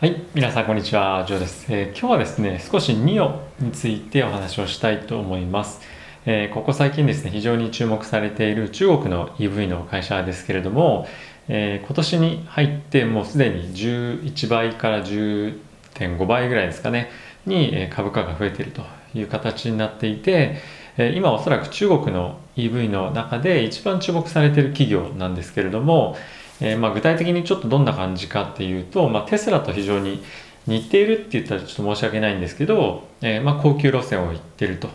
はい、皆さんこんにちは、ジョーです、えー、今日はですね、少し NIO についてお話をしたいと思います。えー、ここ最近ですね、非常に注目されている中国の EV の会社ですけれども、えー、今年に入ってもうすでに11倍から10.5倍ぐらいですかね、に株価が増えているという形になっていて、今おそらく中国の EV の中で一番注目されている企業なんですけれども、えー、まあ具体的にちょっとどんな感じかっていうと、まあ、テスラと非常に似ているって言ったらちょっと申し訳ないんですけど、えー、まあ高級路線を行ってるとい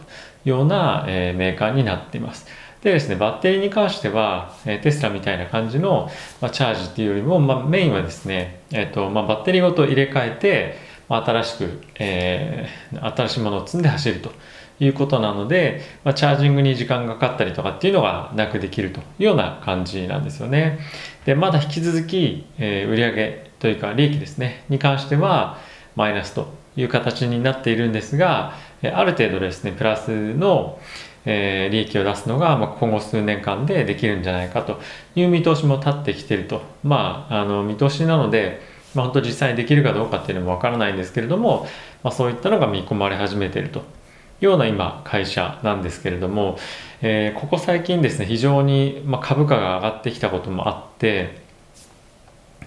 うような、えー、メーカーになっています。でですね、バッテリーに関しては、え、テスラみたいな感じの、ま、チャージっていうよりも、ま、メインはですね、えーとま、バッテリーごと入れ替えて、ま、新しく、え、新しいものを積んで走るということなので、まあ、チャージングに時間がかかったりとかっていうのがなくできるというような感じなんですよね。で、まだ引き続き、えー、売上というか利益ですね、に関してはマイナスという形になっているんですが、ある程度ですね、プラスの、えー、利益を出すのが、まあ、今後数年間でできるんじゃないかという見通しも立ってきてると。まあ、あの、見通しなので、まあ、本当実際にできるかどうかっていうのもわからないんですけれども、まあ、そういったのが見込まれ始めているとような今会社なんですけれども、えー、ここ最近ですね非常に、ま、株価が上がってきたこともあって、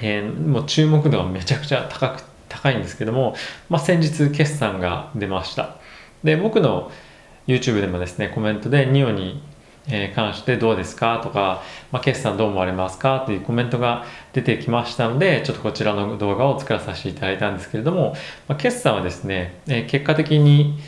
えー、もう注目度がめちゃくちゃ高く高いんですけども、まあ、先日決算が出ました。で僕の YouTube でもですねコメントで NIO に関してどうですかとか、まあ、決算どう思われますかというコメントが出てきましたのでちょっとこちらの動画を作らさせていただいたんですけれども、まあ、決算はですね、え結果的に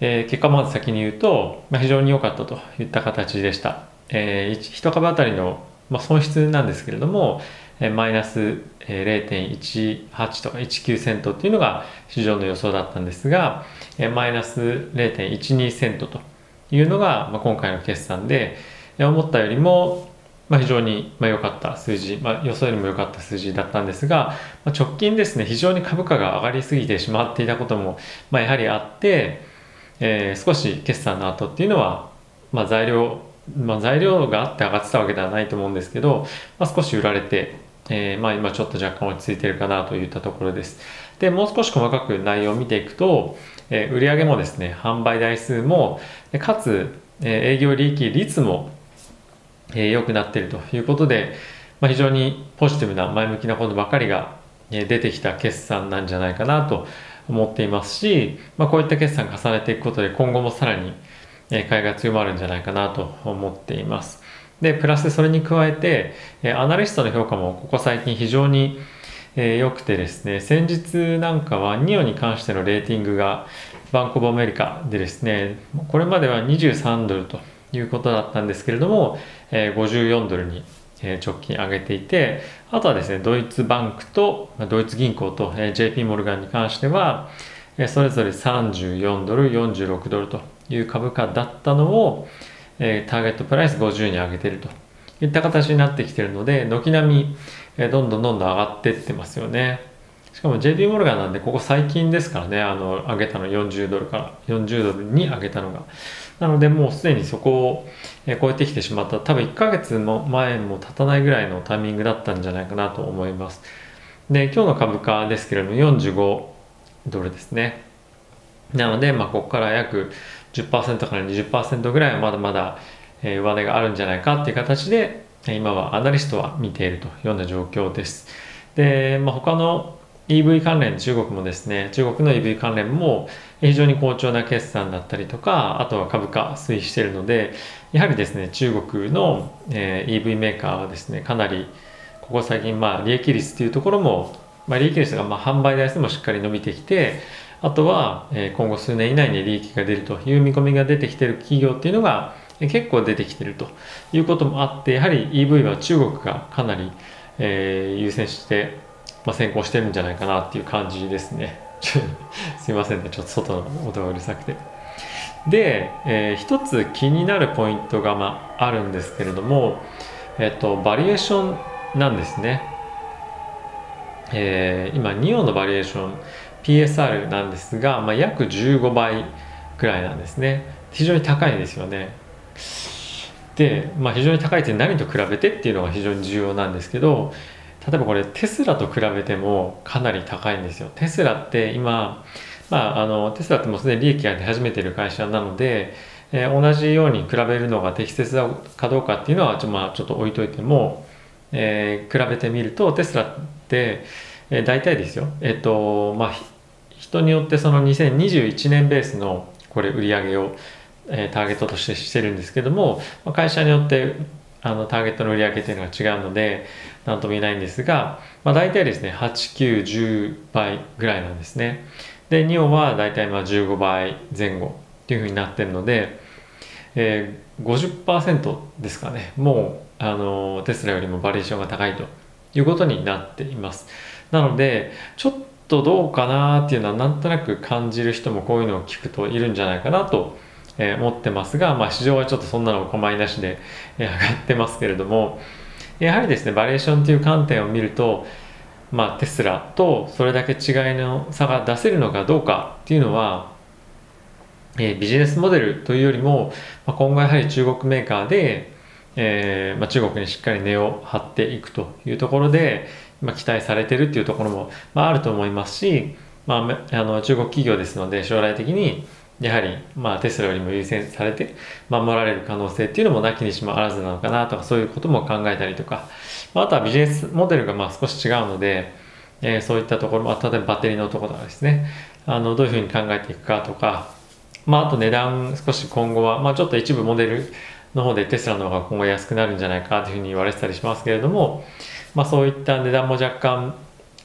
えー、結果まず先に言うと、まあ、非常に良かったといった形でした。えー、1株当たりの、まあ、損失なんですけれども、えー、マイナス0.18とか19セントっていうのが市場の予想だったんですが、えー、マイナス0.12セントというのが、まあ、今回の決算で、思ったよりも、まあ、非常に良かった数字、まあ、予想よりも良かった数字だったんですが、まあ、直近ですね、非常に株価が上がりすぎてしまっていたことも、まあ、やはりあって、えー、少し決算の後っていうのは、まあ、材料、まあ、材料があって上がってたわけではないと思うんですけど、まあ、少し売られて、えー、まあ、今ちょっと若干落ち着いてるかなといったところです。で、もう少し細かく内容を見ていくと、えー、売上もですね、販売台数も、かつ、え営業利益率も、え良くなっているということで、まあ、非常にポジティブな前向きなことばかりが出てきた決算なんじゃないかなと思っていますし、まあ、こういった決算重ねていくことで今後もさらに買いが強まるんじゃないかなと思っています。で、プラスそれに加えて、アナリストの評価もここ最近非常に良くてですね、先日なんかは NIO に関してのレーティングがバンコブアメリカでですね、これまでは23ドルということだったんですけれども、54ドルに直近上げていて、あとはですね、ドイツバンクと、ドイツ銀行と JP モルガンに関しては、それぞれ34ドル、46ドルという株価だったのを、ターゲットプライス50に上げているといった形になってきているので、軒並みどんどんどんどん上がっていってますよね。しかも JP モルガンなんで、ここ最近ですからね、あの、上げたの40ドルから、40ドルに上げたのが。なので、もうすでにそこを超えてきてしまった、多分1ヶ月も前も経たないぐらいのタイミングだったんじゃないかなと思います。で、今日の株価ですけれども、45ドルですね。なので、まあ、ここから約10%から20%ぐらいはまだまだ上値があるんじゃないかっていう形で、今はアナリストは見ているというような状況です。で、まあ、他の EV 関連、中国もですね、中国の EV 関連も非常に好調な決算だったりとか、あとは株価推移しているので、やはりですね、中国の、え EV メーカーはですね、かなりここ最近、まあ、利益率っていうところも、まあ、利益率がまあ販売台数もしっかり伸びてきて、あとは、え今後数年以内に利益が出るという見込みが出てきている企業っていうのが結構出てきているということもあって、やはり EV は中国がかなり、え優先してまあ、先行してるんじゃないかなっていう感じですね。すいませんね、ちょっと外の音がうるさくて。で、えー、一つ気になるポイントが、まあ、あるんですけれども、えっ、と、バリエーションなんですね。えー、今、ニオンのバリエーション、PSR なんですが、まあ、約15倍くらいなんですね。非常に高いんですよね。で、まあ、非常に高いって何と比べてっていうのが非常に重要なんですけど、例えばこれテスラと比べてもかなり高いんですよ。テスラって今、まあ、あのテスラってもうすでに利益が出始めている会社なので、えー、同じように比べるのが適切かどうかっていうのはちょ,、まあ、ちょっと置いといても、えー、比べてみるとテスラって、えー、大体ですよえっ、とまあ人によってその2021年ベースのこれ売り上げを、え、ターゲットとしてしてるんですけども会社によってあのターゲットの売り上げっていうのが違うので何とも言えないんですが、まあ、大体ですね8910倍ぐらいなんですね。でニオは大体まあ15倍前後っていうふうになってるので、えー、50%ですかね。もうあのテスラよりもバリエーションが高いということになっています。なのでちょっとどうかなっていうのはなんとなく感じる人もこういうのを聞くといるんじゃないかなと思ってますが、まあ、市場はちょっとそんなのお構いなしでえ上がってますけれどもやはりですねバリエーションという観点を見るとまあ、テスラとそれだけ違いの差が出せるのかどうかっていうのはえー、ビジネスモデルというよりも、まあ、今後やはり中国メーカーで、えーまあ、中国にしっかり根を張っていくというところで、まあ、期待されてるっていうところも、まあ、あると思いますし、まあ、あの中国企業ですので将来的にやはり、まあ、テスラよりも優先されて守られる可能性っていうのもなきにしもあらずなのかなとかそういうことも考えたりとか、あ、あとはビジネスモデルがまあ少し違うので、えー、そういったところも例えばバッテリーのところとかですね。あのどういうふうに考えていくかとか。まあ、あと値段少し今後は、まあ、ちょっと一部モデルの方でテスラの方が今後安くなるんじゃないかというふうに言われてたりしますけれども、まあ、そういった値段も若干、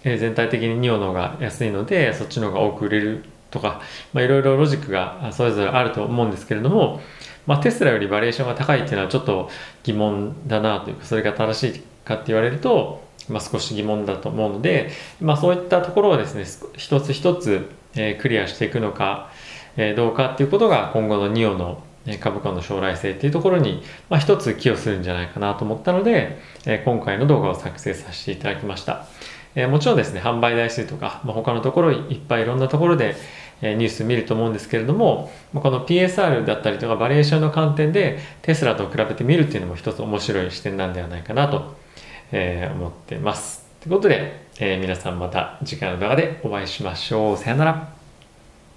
えー、全体的にニオの方が安いのでそっちの方が多く売れるとか、まあ、いろいろロジックがそれぞれあると思うんですけれども、まあ、テスラよりバリエーションが高いっていうのはちょっと疑問だなというかそれが正しいかって言われると、まあ、少し疑問だと思うので、まあ、そういったところをですね一つ一つ、え、クリアしていくのかえどうかっていうことが今後のニオの株価の将来性っていうところに、まあ、一つ寄与するんじゃないかなと思ったので、え今回の動画を作成させていただきました。えもちろんですね、販売台数とか、ま、他のところいっぱいいろんなところで、えニュース見ると思うんですけれども、この PSR だったりとかバリエーションの観点でテスラと比べてみるっていうのも一つ面白い視点なんではないかなと、え思ってます。ということで、え皆さんまた次回の動画でお会いしましょう。さよなら。